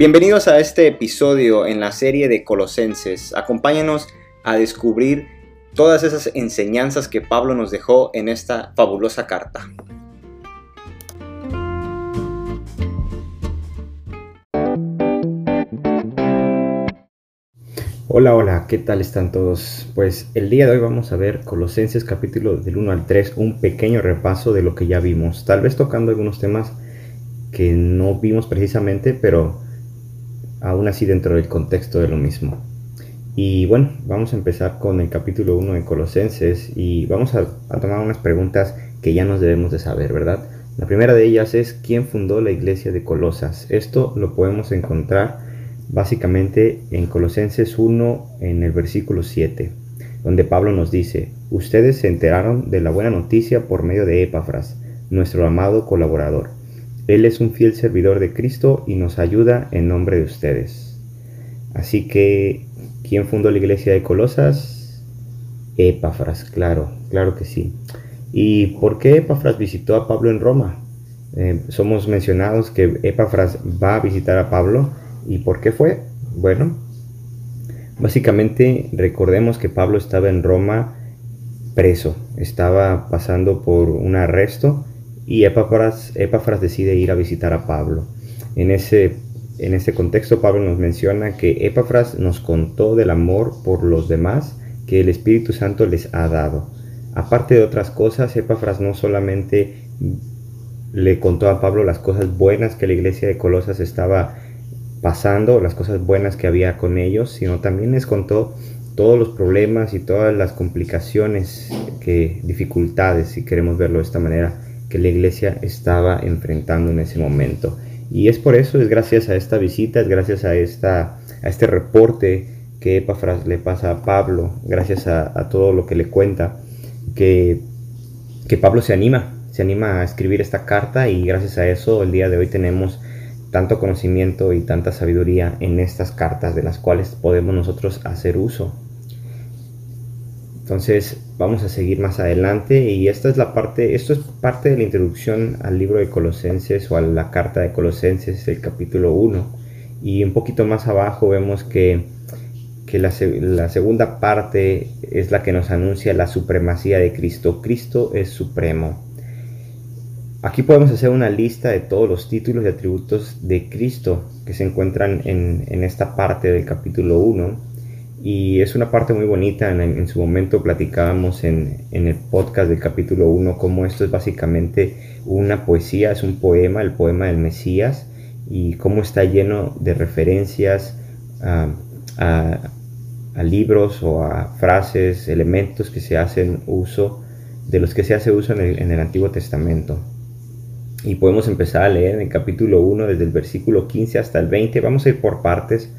Bienvenidos a este episodio en la serie de Colosenses. Acompáñanos a descubrir todas esas enseñanzas que Pablo nos dejó en esta fabulosa carta. Hola, hola, ¿qué tal están todos? Pues el día de hoy vamos a ver Colosenses capítulo del 1 al 3, un pequeño repaso de lo que ya vimos, tal vez tocando algunos temas que no vimos precisamente, pero aún así dentro del contexto de lo mismo. Y bueno, vamos a empezar con el capítulo 1 de Colosenses y vamos a, tomar unas preguntas que ya nos debemos de saber, ¿verdad? La primera de ellas es ¿quién fundó la iglesia de Colosas? Esto lo podemos encontrar básicamente en Colosenses 1 en el versículo 7, donde Pablo nos dice, ustedes se enteraron de la buena noticia por medio de Epafras, nuestro amado colaborador. Él es un fiel servidor de Cristo y nos ayuda en nombre de ustedes. Así que, ¿quién fundó la iglesia de Colosas? Epafras, claro, claro que sí. ¿Y por qué Epafras visitó a Pablo en Roma? Eh, somos mencionados que Epafras va a visitar a Pablo ¿Y por qué fue? Bueno, básicamente recordemos que Pablo estaba en Roma preso, estaba pasando por un arresto y Epafras, decide ir a visitar a Pablo. En ese, en ese contexto Pablo nos menciona que Epafras nos contó del amor por los demás que el Espíritu Santo les ha dado. Aparte de otras cosas, Epafras no solamente le contó a Pablo las cosas buenas que la iglesia de Colosas estaba pasando, las cosas buenas que había con ellos, sino también les contó todos los problemas y todas las complicaciones, que, dificultades, si queremos verlo de esta manera, que la iglesia estaba enfrentando en ese momento. Y es por eso, es gracias a esta visita, es gracias a, esta, a este reporte que Epafras le pasa a Pablo, gracias a, a todo lo que le cuenta, que, que Pablo se anima, se anima a escribir esta carta y gracias a eso el día de hoy tenemos tanto conocimiento y tanta sabiduría en estas cartas de las cuales podemos nosotros hacer uso. Entonces vamos a seguir más adelante y esta es la parte, esto es parte de la introducción al libro de Colosenses o a la carta de Colosenses, el capítulo 1. Y un poquito más abajo vemos que, que la, segunda parte es la que nos anuncia la supremacía de Cristo. Cristo es supremo. Aquí podemos hacer una lista de todos los títulos y atributos de Cristo que se encuentran en, esta parte del capítulo 1. Y es una parte muy bonita. En, su momento platicábamos en, el podcast del capítulo 1 cómo esto es básicamente una poesía, es un poema, el poema del Mesías, y cómo está lleno de referencias a, libros o a frases, elementos que se hacen uso, de los que se hace uso en el Antiguo Testamento. Y podemos empezar a leer en el capítulo 1 desde el versículo 15 hasta el 20. Vamos a ir por partes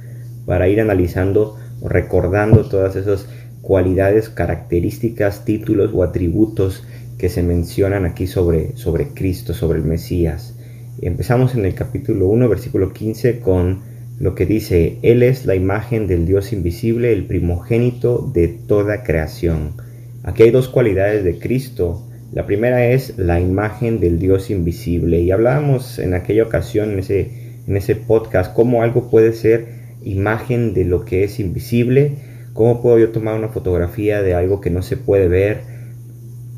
para ir analizando recordando todas esas cualidades, características, títulos o atributos que se mencionan aquí sobre, sobre Cristo, sobre el Mesías. Empezamos en el capítulo 1, versículo 15 con lo que dice, Él es la imagen del Dios invisible, el primogénito de toda creación. Aquí hay dos cualidades de Cristo la primera es la imagen del Dios invisible y hablábamos en aquella ocasión, en ese, en ese podcast, cómo algo puede ser imagen de lo que es invisible, cómo puedo yo tomar una fotografía de algo que no se puede ver,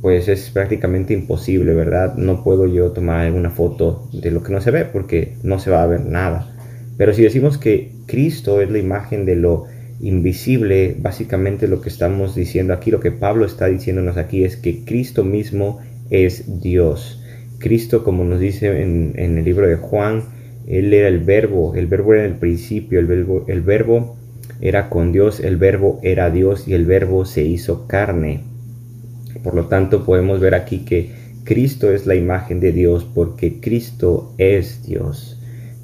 pues es prácticamente imposible, ¿verdad? No puedo yo tomar una foto de lo que no se ve porque no se va a ver nada. Pero si decimos que Cristo es la imagen de lo invisible, básicamente lo que estamos diciendo aquí, lo que Pablo está diciéndonos aquí es que Cristo mismo es Dios. Cristo, como nos dice en, el libro de Juan, Él era el verbo, el verbo era el principio, el verbo, el verbo era con Dios, el verbo era Dios y el verbo se hizo carne. Por lo tanto, podemos ver aquí que Cristo es la imagen de Dios porque Cristo es Dios.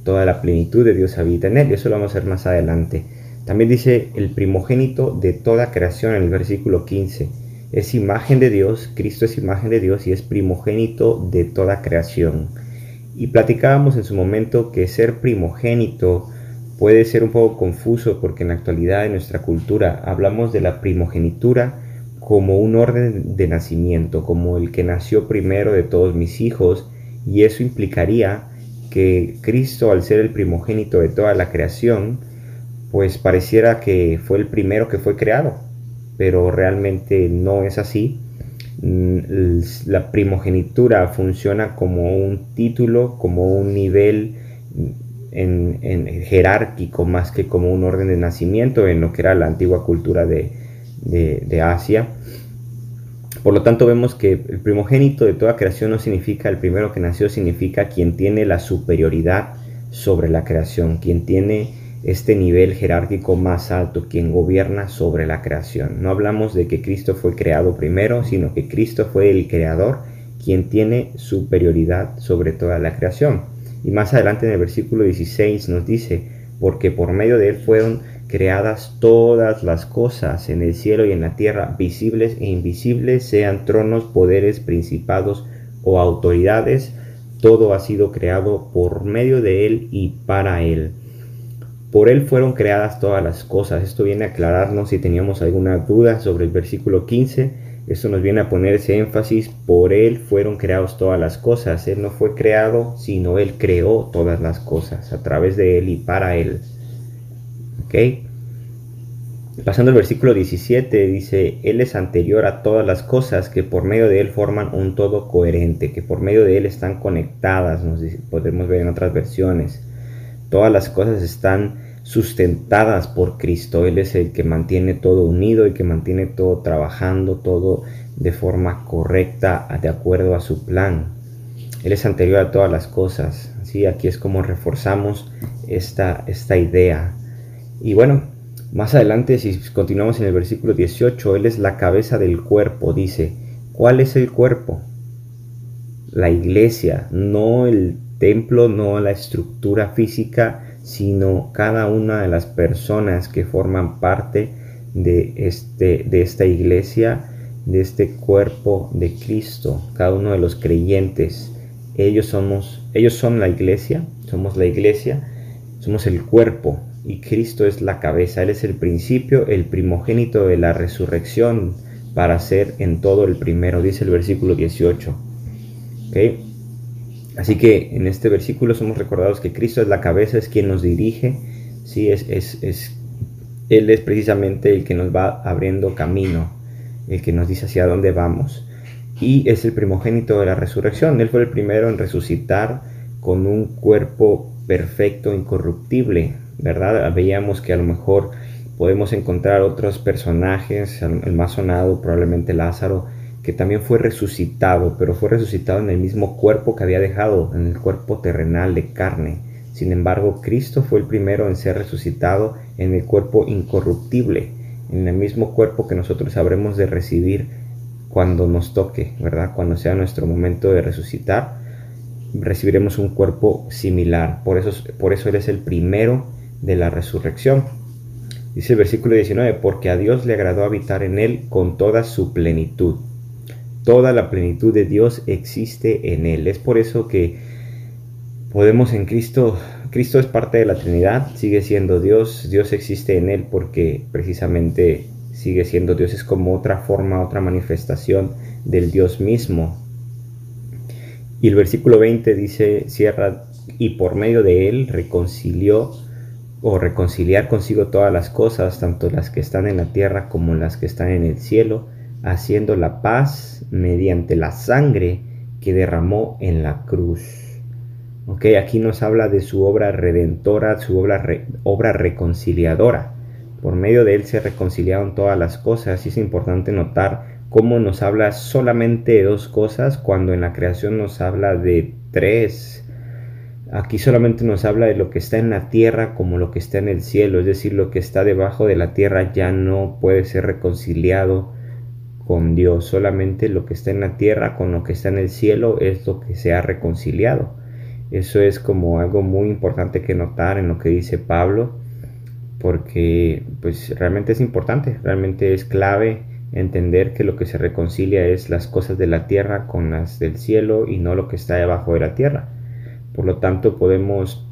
Toda la plenitud de Dios habita en él eso lo vamos a ver más adelante. También dice el primogénito de toda creación en el versículo 15. Es imagen de Dios, Cristo es imagen de Dios y es primogénito de toda creación. Y platicábamos en su momento que ser primogénito puede ser un poco confuso porque en la actualidad en nuestra cultura hablamos de la primogenitura como un orden de nacimiento, como el que nació primero de todos mis hijos, y eso implicaría que Cristo, al ser el primogénito de toda la creación, pues pareciera que fue el primero que fue creado, pero realmente no es así. Mm, la primogenitura funciona como un título, como un nivel en, jerárquico más que como un orden de nacimiento en lo que era la antigua cultura de, de Asia. Por lo tanto, vemos que el primogénito de toda creación no significa el primero que nació, significa quien tiene la superioridad sobre la creación, quien tiene este nivel jerárquico más alto, quien gobierna sobre la creación. No hablamos de que Cristo fue creado primero, sino que Cristo fue el creador, quien tiene superioridad sobre toda la creación. Y más adelante en el versículo 16 nos dice, porque por medio de él fueron creadas todas las cosas en el cielo y en la tierra, visibles e invisibles, sean tronos, poderes, principados o autoridades, todo ha sido creado por medio de Él y para Él. Por Él fueron creadas todas las cosas. Esto viene a aclararnos si teníamos alguna duda sobre el versículo 15. Esto nos viene a poner ese énfasis. Por Él fueron creadas todas las cosas. Él no fue creado, sino Él creó todas las cosas a través de Él y para Él. Pasando al versículo 17, dice, Él es anterior a todas las cosas que por medio de Él forman un todo coherente, que por medio de Él están conectadas, podemos ver en otras versiones. Todas las cosas están sustentadas por Cristo. Él es el que mantiene todo unido y que mantiene todo trabajando, todo de forma correcta, de acuerdo a su plan. Él es anterior a todas las cosas. ¿sí? Aquí es como reforzamos esta, esta idea. Y bueno, más adelante, si continuamos en el versículo 18, Él es la cabeza del cuerpo, dice, ¿cuál es el cuerpo? La iglesia, no el templo, no la estructura física, sino cada una de las personas que forman parte de, este, de esta iglesia, de este cuerpo de Cristo, cada uno de los creyentes. Ellos somos, ellos son la iglesia, somos la iglesia, somos el cuerpo y Cristo es la cabeza. Él es el principio, el primogénito de la resurrección para ser en todo el primero, dice el versículo 18. Así que en este versículo somos recordados que Cristo es la cabeza, es quien nos dirige, ¿sí? es, es, es, Él es precisamente el que nos va abriendo camino, el que nos dice hacia dónde vamos. Y es el primogénito de la resurrección. Él fue el primero en resucitar con un cuerpo perfecto, incorruptible, ¿verdad? Veíamos que a lo mejor podemos encontrar otros personajes, el más sonado probablemente Lázaro, que también fue resucitado, pero fue resucitado en el mismo cuerpo que había dejado, en el cuerpo terrenal de carne. Sin embargo, Cristo fue el primero en ser resucitado en el cuerpo incorruptible, en el mismo cuerpo que nosotros habremos de recibir cuando nos toque, ¿verdad? Cuando sea nuestro momento de resucitar, recibiremos un cuerpo similar. Por eso, por eso Él es el primero de la resurrección. Dice el versículo 19, porque a Dios le agradó habitar en él con toda su plenitud. Toda la plenitud de Dios existe en él. Es por eso que podemos en Cristo, Cristo es parte de la Trinidad, sigue siendo Dios, Dios existe en él porque precisamente sigue siendo Dios, es como otra forma, otra manifestación del Dios mismo. Y el versículo 20 dice, cierra, y por medio de él reconcilió o reconciliar consigo todas las cosas, tanto las que están en la tierra como las que están en el cielo, haciendo la paz mediante la sangre que derramó en la cruz. Aquí nos habla de su obra redentora, su obra, obra reconciliadora. Por medio de él se reconciliaron todas las cosas y es importante notar cómo nos habla solamente de dos cosas cuando en la creación nos habla de tres Aquí solamente nos habla de lo que está en la tierra como lo que está en el cielo, es decir, lo que está debajo de la tierra ya no puede ser reconciliado con Dios, solamente lo que está en la tierra con lo que está en el cielo es lo que se ha reconciliado. Eso es como algo muy importante que notar en lo que dice Pablo, porque pues realmente es importante, realmente es clave entender que lo que se reconcilia es las cosas de la tierra con las del cielo y no lo que está debajo de la tierra. Por lo tanto, podemos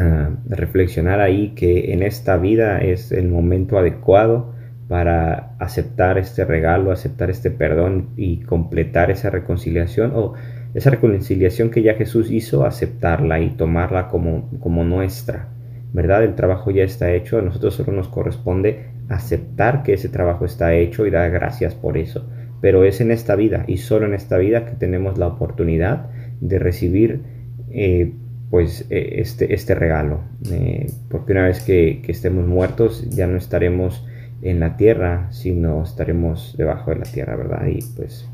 ah, reflexionar ahí que en esta vida es el momento adecuado para aceptar este regalo, aceptar este perdón y completar esa reconciliación o esa reconciliación que ya Jesús hizo, aceptarla y tomarla como, como nuestra, ¿verdad? El trabajo ya está hecho, a nosotros solo nos corresponde aceptar que ese trabajo está hecho y dar gracias por eso. Pero es en esta vida y solo en esta vida que tenemos la oportunidad de recibir eh, pues eh, este, este regalo. Eh, porque una vez que, estemos muertos ya no estaremos en la tierra, sino estaremos debajo de la tierra, ¿verdad? Y pues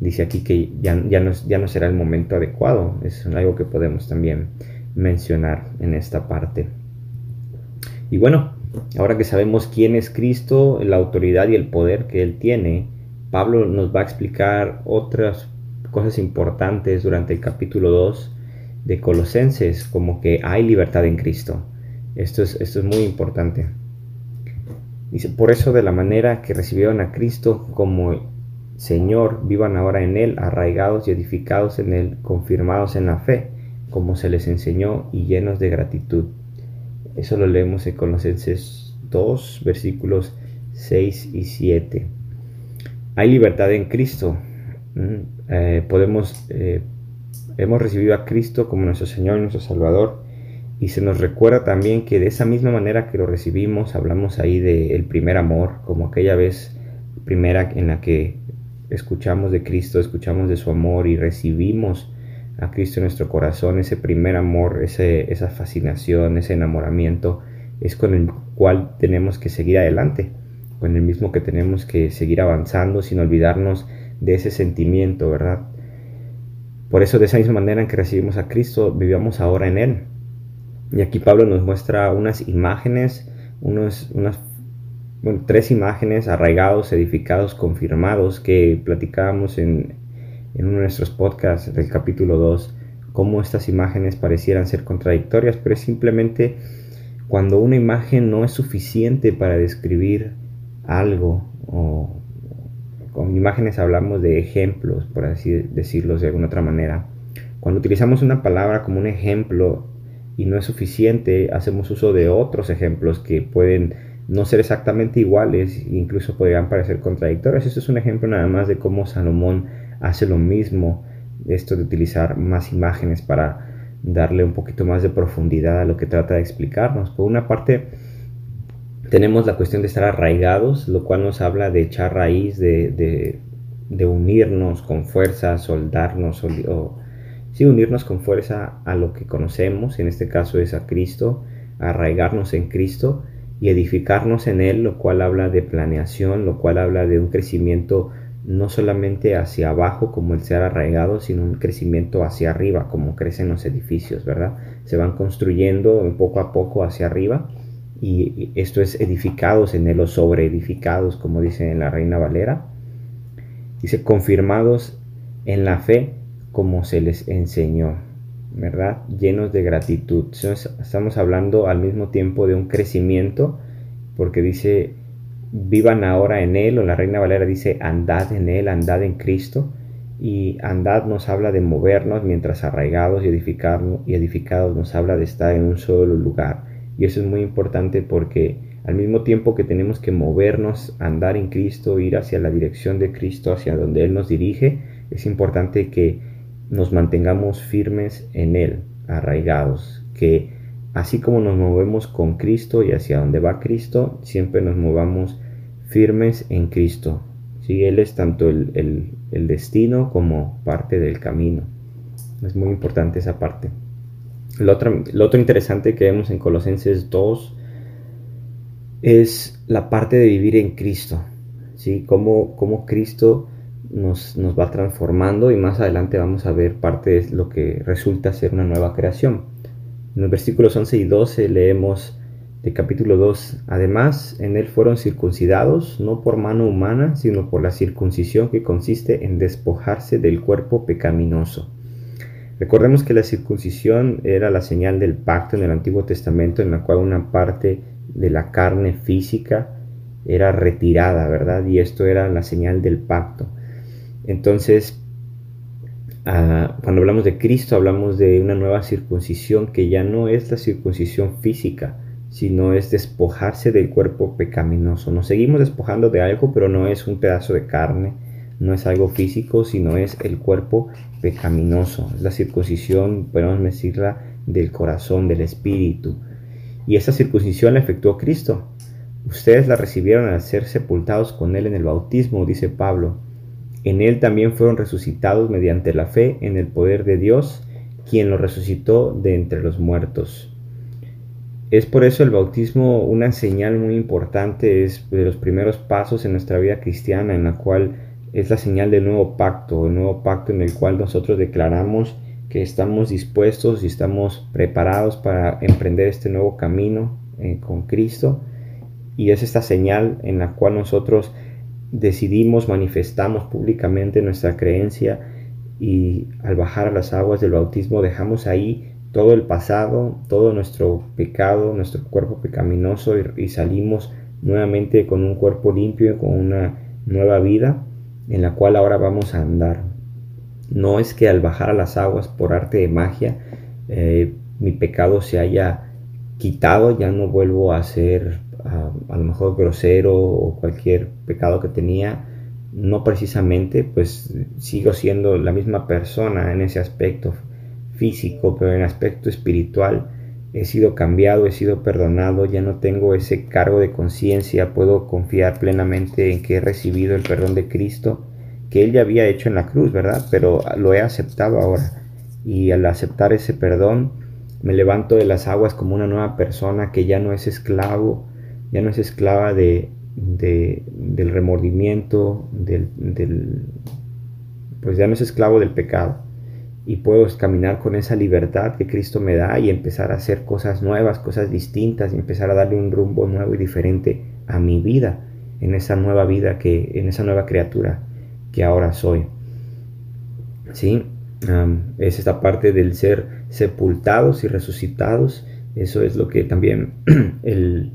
dice aquí que ya, ya, no, ya no será el momento adecuado. Es algo que podemos también mencionar en esta parte. Y bueno, ahora que sabemos quién es Cristo, la autoridad y el poder que Él tiene, Pablo nos va a explicar otras cosas importantes durante el capítulo 2 de Colosenses, como que hay libertad en Cristo. Esto es, esto es muy importante. Por eso de la manera que recibieron a Cristo como Señor, vivan ahora en Él, arraigados y edificados en Él, confirmados en la fe, como se les enseñó y llenos de gratitud. Eso lo leemos en Colosenses 2, versículos 6 y 7. Hay libertad en Cristo. Eh, podemos eh, hemos recibido a Cristo como nuestro Señor y nuestro Salvador. Y se nos recuerda también que de esa misma manera que lo recibimos, hablamos ahí del primer amor, como aquella vez primera en la que escuchamos de Cristo, escuchamos de su amor y recibimos a Cristo en nuestro corazón, ese primer amor, ese, esa fascinación, ese enamoramiento, es con el cual tenemos que seguir adelante, con el mismo que tenemos que seguir avanzando sin olvidarnos de ese sentimiento, ¿verdad? Por eso de esa misma manera en que recibimos a Cristo, vivamos ahora en Él. Y aquí Pablo nos muestra unas imágenes, unos, unas, tres imágenes arraigados, edificados, confirmados, que platicábamos en, en uno de nuestros podcasts del capítulo 2, cómo estas imágenes parecieran ser contradictorias, pero es simplemente cuando una imagen no es suficiente para describir algo o con imágenes hablamos de ejemplos, por así decirlo de alguna otra manera. Cuando utilizamos una palabra como un ejemplo y no es suficiente, hacemos uso de otros ejemplos que pueden no ser exactamente iguales incluso podrían parecer contradictorios. Esto es un ejemplo nada más de cómo Salomón hace lo mismo, esto de utilizar más imágenes para darle un poquito más de profundidad a lo que trata de explicarnos. Por una parte, tenemos la cuestión de estar arraigados, lo cual nos habla de echar raíz, de, unirnos con fuerza, soldarnos, o, sí, unirnos con fuerza a lo que conocemos, en este caso es a Cristo, arraigarnos en Cristo y edificarnos en Él, lo cual habla de planeación, lo cual habla de un crecimiento no solamente hacia abajo como el ser arraigado, sino un crecimiento hacia arriba, como crecen los edificios, ¿verdad? Se van construyendo poco a poco hacia arriba y esto es edificados en él o sobre edificados, como dice en la Reina Valera. Dice confirmados en la fe como se les enseñó, ¿verdad? Llenos de gratitud. Estamos hablando al mismo tiempo de un crecimiento, porque dice vivan ahora en él, o la Reina Valera dice andad en él, andad en Cristo. Y andad nos habla de movernos, mientras arraigados y, y edificados nos habla de estar en un solo lugar y eso es muy importante porque al mismo tiempo que tenemos que movernos, andar en Cristo, ir hacia la dirección de Cristo, hacia donde Él nos dirige, es importante que nos mantengamos firmes en Él, arraigados, que así como nos movemos con Cristo y hacia donde va Cristo, siempre nos movamos firmes en Cristo. ¿sí? Él es tanto el, el destino como parte del camino. Es muy importante esa parte. Lo otro, interesante que vemos en Colosenses 2 es la parte de vivir en Cristo, ¿sí? Cómo, cómo Cristo nos, nos, va transformando y más adelante vamos a ver parte de lo que resulta ser una nueva creación. En los versículos 11 y 12 leemos de capítulo 2, además en él fueron circuncidados no por mano humana, sino por la circuncisión que consiste en despojarse del cuerpo pecaminoso Recordemos que la circuncisión era la señal del pacto en el Antiguo Testamento en la cual una parte de la carne física era retirada, ¿verdad? Y esto era la señal del pacto. Entonces, ah, cuando hablamos de Cristo, hablamos de una nueva circuncisión que ya no es la circuncisión física, sino es despojarse del cuerpo pecaminoso. Nos seguimos despojando de algo, pero no es un pedazo de carne, no es algo físico, sino es el cuerpo pecaminoso. Es la circuncisión, podemos decirla, del corazón, del espíritu. Y esa circuncisión la efectuó Cristo. Ustedes la recibieron al ser sepultados con Él en el bautismo, dice Pablo. En Él también fueron resucitados mediante la fe en el poder de Dios, quien lo resucitó de entre los muertos. Es por eso el bautismo una señal muy importante, es de los primeros pasos en nuestra vida cristiana, en la cual es la señal del nuevo pacto, el nuevo pacto en el cual nosotros declaramos que estamos dispuestos y estamos preparados para emprender este nuevo camino eh, con Cristo. Y es esta señal en la cual nosotros decidimos, manifestamos públicamente nuestra creencia y al bajar a las aguas del bautismo dejamos ahí todo el pasado, todo nuestro pecado, nuestro cuerpo pecaminoso y, salimos nuevamente con un cuerpo limpio, con una nueva vida en la cual ahora vamos a andar. No es que al bajar a las aguas por arte de magia eh, mi pecado se haya quitado, ya no vuelvo a ser a lo mejor grosero o cualquier pecado que tenía, no precisamente, pues sigo siendo la misma persona en ese aspecto físico, pero en aspecto espiritual he sido cambiado, he sido perdonado, ya no tengo ese cargo de conciencia, puedo confiar plenamente en que he recibido el perdón de Cristo, que Él ya había hecho en la cruz, ¿verdad? Pero lo he aceptado ahora. Y al aceptar ese perdón, me levanto de las aguas como una nueva persona que ya no es esclavo, ya no es esclava de, del remordimiento, del, pues ya no es esclavo del pecado y puedo caminar con esa libertad que Cristo me da y empezar a hacer cosas nuevas, cosas distintas y empezar a darle un rumbo nuevo y diferente a mi vida, en esa nueva vida que en esa nueva criatura que ahora soy. ¿Sí? es esta parte del ser sepultados y resucitados. Eso es lo que también el,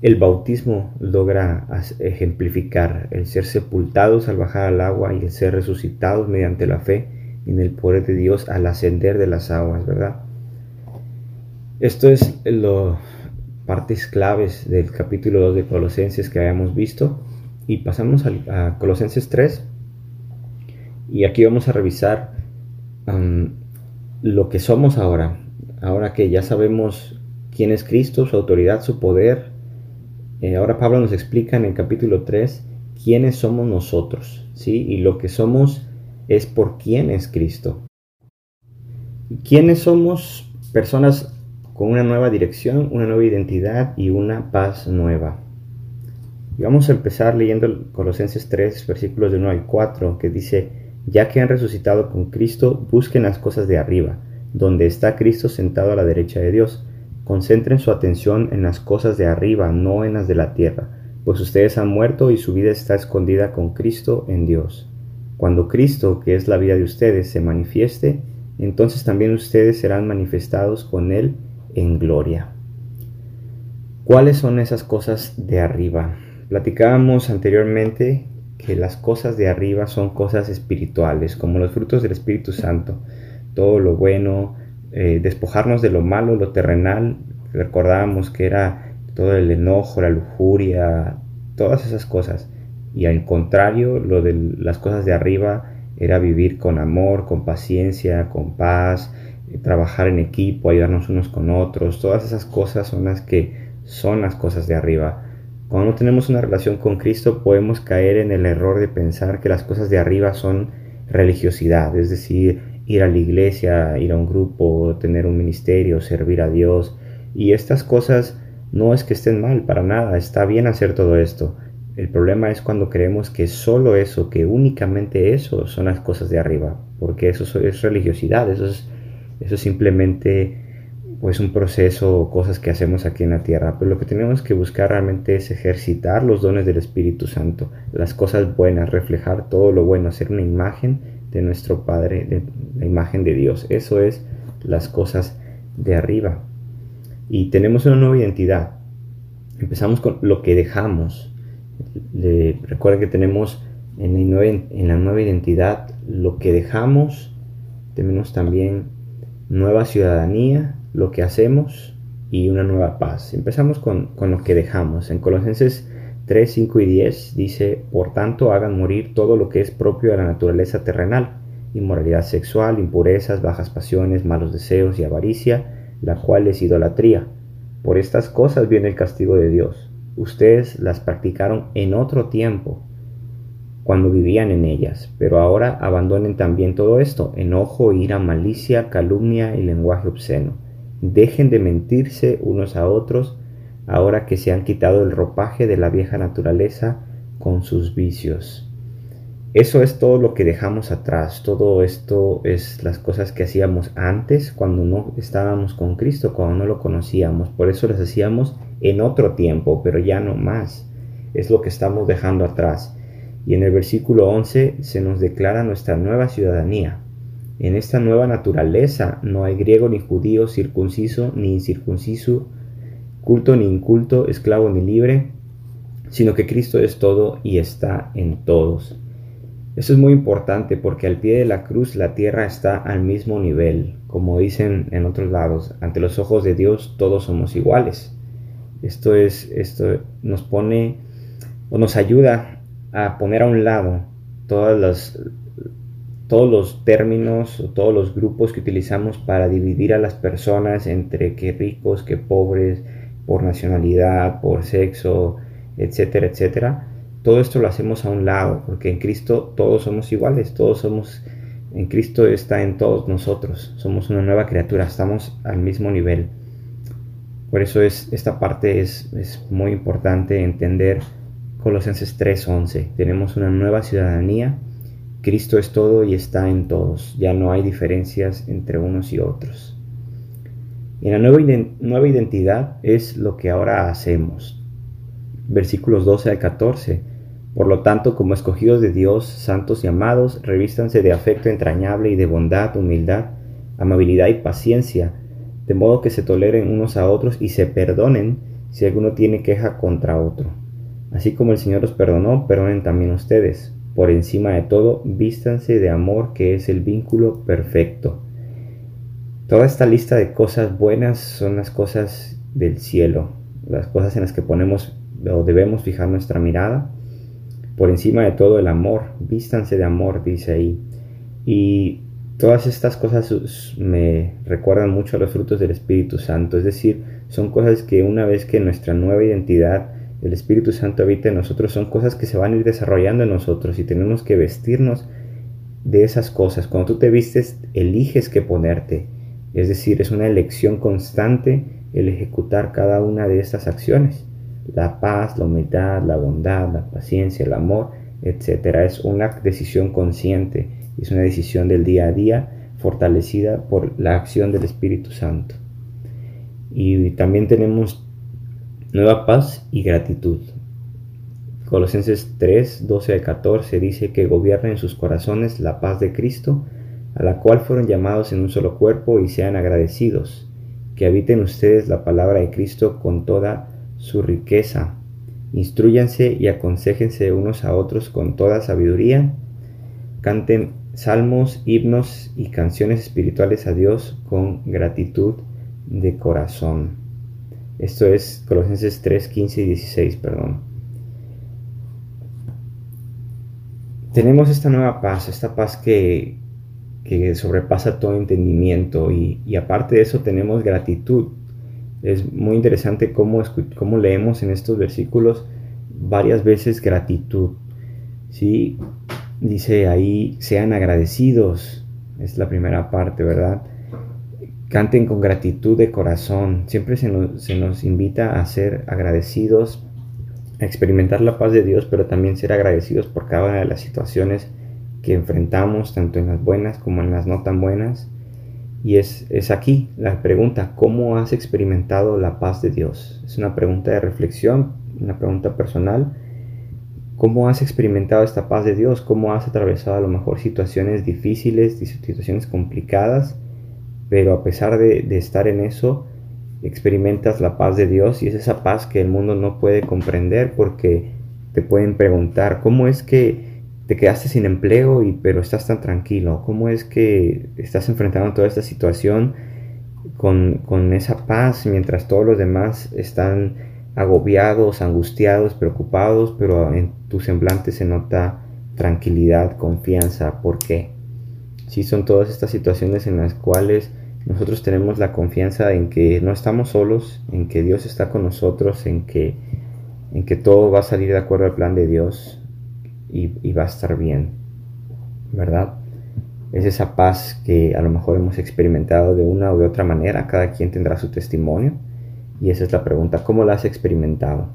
el bautismo logra ejemplificar, el ser sepultados al bajar al agua y el ser resucitados mediante la fe en el poder de Dios al ascender de las aguas, ¿verdad? Esto es lo partes claves del capítulo 2 de Colosenses que habíamos visto y pasamos a, Colosenses 3 y aquí vamos a revisar lo que somos ahora, ahora que ya sabemos quién es Cristo, su autoridad, su poder. Eh, ahora Pablo nos explica en el capítulo 3 quiénes somos nosotros, ¿sí? Y lo que somos es por quién es Cristo. ¿Quiénes somos? Personas con una nueva dirección, una nueva identidad y una paz nueva. Y vamos a empezar leyendo Colosenses 3, versículos de 1 al 4, que dice, ya que han resucitado con Cristo, busquen las cosas de arriba, donde está Cristo sentado a la derecha de Dios. Concentren su atención en las cosas de arriba, no en las de la tierra, pues ustedes han muerto y su vida está escondida con Cristo en Dios. Cuando Cristo, que es la vida de ustedes, se manifieste, entonces también ustedes serán manifestados con Él en gloria. ¿Cuáles son esas cosas de arriba? Platicábamos anteriormente que las cosas de arriba son cosas espirituales, como los frutos del Espíritu Santo. Todo lo bueno, eh, despojarnos de lo malo, lo terrenal. Recordábamos que era todo el enojo, la lujuria, todas esas cosas. Y al contrario, lo de las cosas de arriba era vivir con amor, con paciencia, con paz, eh, trabajar en equipo, ayudarnos unos con otros. Todas esas cosas son las que son las cosas de arriba. Cuando no tenemos una relación con Cristo podemos caer en el error de pensar que las cosas de arriba son religiosidad, es decir, ir a la iglesia, ir a un grupo, tener un ministerio, servir a Dios. Y estas cosas no es que estén mal, para nada, está bien hacer todo esto. El problema es cuando creemos que solo eso, que únicamente eso son las cosas de arriba, porque eso es religiosidad, eso es, eso simplemente pues un proceso o cosas que hacemos aquí en la tierra. Pero lo que tenemos que buscar realmente es ejercitar los dones del Espíritu Santo, las cosas buenas, reflejar todo lo bueno, hacer una imagen de nuestro Padre, de la imagen de Dios. Eso es las cosas de arriba. Y tenemos una nueva identidad. Empezamos con lo que dejamos, recuerden que tenemos en la, nueva, en la nueva identidad lo que dejamos, tenemos también nueva ciudadanía, lo que hacemos y una nueva paz. Empezamos con, con lo que dejamos. En Colosenses 3, 5 y 10 dice, por tanto hagan morir todo lo que es propio de la naturaleza terrenal, inmoralidad sexual, impurezas, bajas pasiones, malos deseos y avaricia, la cual es idolatría. Por estas cosas viene el castigo de Dios. Ustedes las practicaron en otro tiempo, cuando vivían en ellas, pero ahora abandonen también todo esto, enojo, ira, malicia, calumnia y lenguaje obsceno. Dejen de mentirse unos a otros, ahora que se han quitado el ropaje de la vieja naturaleza con sus vicios. Eso es todo lo que dejamos atrás, todo esto es las cosas que hacíamos antes cuando no estábamos con Cristo, cuando no lo conocíamos, por eso las hacíamos en otro tiempo, pero ya no más. Es lo que estamos dejando atrás. Y en el versículo 11 se nos declara nuestra nueva ciudadanía. En esta nueva naturaleza no hay griego ni judío, circunciso ni incircunciso, culto ni inculto, esclavo ni libre, sino que Cristo es todo y está en todos. Eso es muy importante porque al pie de la cruz la tierra está al mismo nivel. Como dicen en otros lados, ante los ojos de Dios todos somos iguales. Esto es esto nos pone o nos ayuda a poner a un lado todas las, todos los términos o todos los grupos que utilizamos para dividir a las personas entre que ricos, que pobres, por nacionalidad, por sexo, etcétera, etcétera. Todo esto lo hacemos a un lado, porque en Cristo todos somos iguales, todos somos, en Cristo está en todos nosotros, somos una nueva criatura, estamos al mismo nivel. Por eso es, esta parte es, es muy importante entender Colosenses 3:11. Tenemos una nueva ciudadanía. Cristo es todo y está en todos. Ya no hay diferencias entre unos y otros. Y la nueva, nueva identidad es lo que ahora hacemos. Versículos 12 al 14. Por lo tanto, como escogidos de Dios, santos y amados, revístanse de afecto entrañable y de bondad, humildad, amabilidad y paciencia, de modo que se toleren unos a otros y se perdonen si alguno tiene queja contra otro. Así como el Señor os perdonó, perdonen también ustedes. Por encima de todo, vístanse de amor que es el vínculo perfecto. Toda esta lista de cosas buenas son las cosas del cielo, las cosas en las que ponemos o debemos fijar nuestra mirada. Por encima de todo el amor, vístanse de amor, dice ahí. Y todas estas cosas me recuerdan mucho a los frutos del Espíritu Santo, es decir, son cosas que una vez que nuestra nueva identidad el Espíritu Santo habita en nosotros son cosas que se van a ir desarrollando en nosotros y tenemos que vestirnos de esas cosas. Cuando tú te vistes, eliges qué ponerte. Es decir, es una elección constante el ejecutar cada una de estas acciones. La paz, la humildad, la bondad, la paciencia, el amor, etc. Es una decisión consciente, es una decisión del día a día fortalecida por la acción del Espíritu Santo. Y también tenemos nueva paz y gratitud. Colosenses 3, 12 al 14 dice que gobierna en sus corazones la paz de Cristo, a la cual fueron llamados en un solo cuerpo y sean agradecidos, que habiten ustedes la palabra de Cristo con toda su riqueza. Instruyanse y aconsejense unos a otros con toda sabiduría. Canten salmos, himnos y canciones espirituales a Dios con gratitud de corazón. Esto es Colosenses 3, 15 y 16, perdón. Tenemos esta nueva paz, esta paz que, sobrepasa todo entendimiento y, aparte de eso tenemos gratitud. Es muy interesante cómo, cómo leemos en estos versículos varias veces gratitud. ¿sí? Dice ahí, sean agradecidos, es la primera parte, ¿verdad? Canten con gratitud de corazón. Siempre se nos, invita a ser agradecidos, a experimentar la paz de Dios, pero también ser agradecidos por cada una de las situaciones que enfrentamos, tanto en las buenas como en las no tan buenas. Y es, es aquí la pregunta, ¿cómo has experimentado la paz de Dios? Es una pregunta de reflexión, una pregunta personal. ¿Cómo has experimentado esta paz de Dios? ¿Cómo has atravesado a lo mejor situaciones difíciles, situaciones complicadas? pero a pesar de, estar en eso, experimentas la paz de Dios y es esa paz que el mundo no puede comprender porque te pueden preguntar, ¿cómo es que te quedaste sin empleo y pero estás tan tranquilo? ¿Cómo es que estás enfrentando toda esta situación con, con esa paz mientras todos los demás están agobiados, angustiados, preocupados, pero en tu semblante se nota tranquilidad, confianza. ¿Por qué? Si son todas estas situaciones en las cuales nosotros tenemos la confianza en que no estamos solos, en que Dios está con nosotros, en que, en que todo va a salir de acuerdo al plan de Dios y, va a estar bien, ¿verdad? Es esa paz que a lo mejor hemos experimentado de una o de otra manera, cada quien tendrá su testimonio y esa es la pregunta, ¿cómo la has experimentado?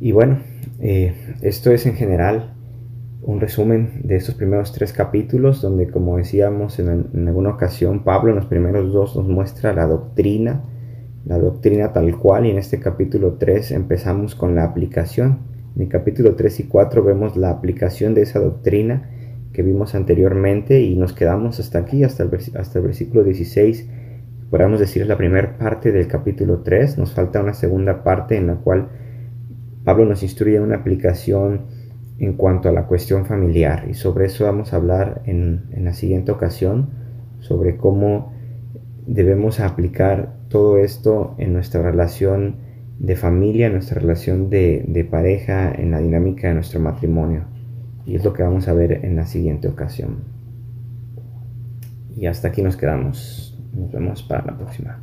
Y bueno, eh, esto es en general un resumen de estos primeros tres capítulos, donde como decíamos en, alguna ocasión, Pablo en los primeros dos nos muestra la doctrina, la doctrina tal cual, y en este capítulo 3 empezamos con la aplicación. En el capítulo 3 y 4 vemos la aplicación de esa doctrina que vimos anteriormente y nos quedamos hasta aquí, hasta el, hasta el versículo 16 podríamos decir es la primera parte del capítulo 3. Nos falta una segunda parte en la cual Pablo nos instruye en una aplicación en cuanto a la cuestión familiar y sobre eso vamos a hablar en, en la siguiente ocasión, sobre cómo debemos aplicar todo esto en nuestra relación de familia, nuestra relación de, de pareja, en la dinámica de nuestro matrimonio. Y es lo que vamos a ver en la siguiente ocasión. Y hasta aquí nos quedamos. Nos vemos para la próxima.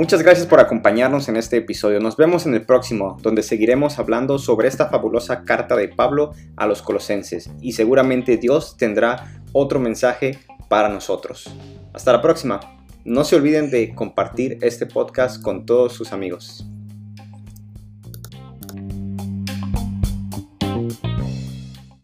Muchas gracias por acompañarnos en este episodio. Nos vemos en el próximo, donde seguiremos hablando sobre esta fabulosa carta de Pablo a los colosenses y seguramente Dios tendrá otro mensaje para nosotros. Hasta la próxima. No se olviden de compartir este podcast con todos sus amigos.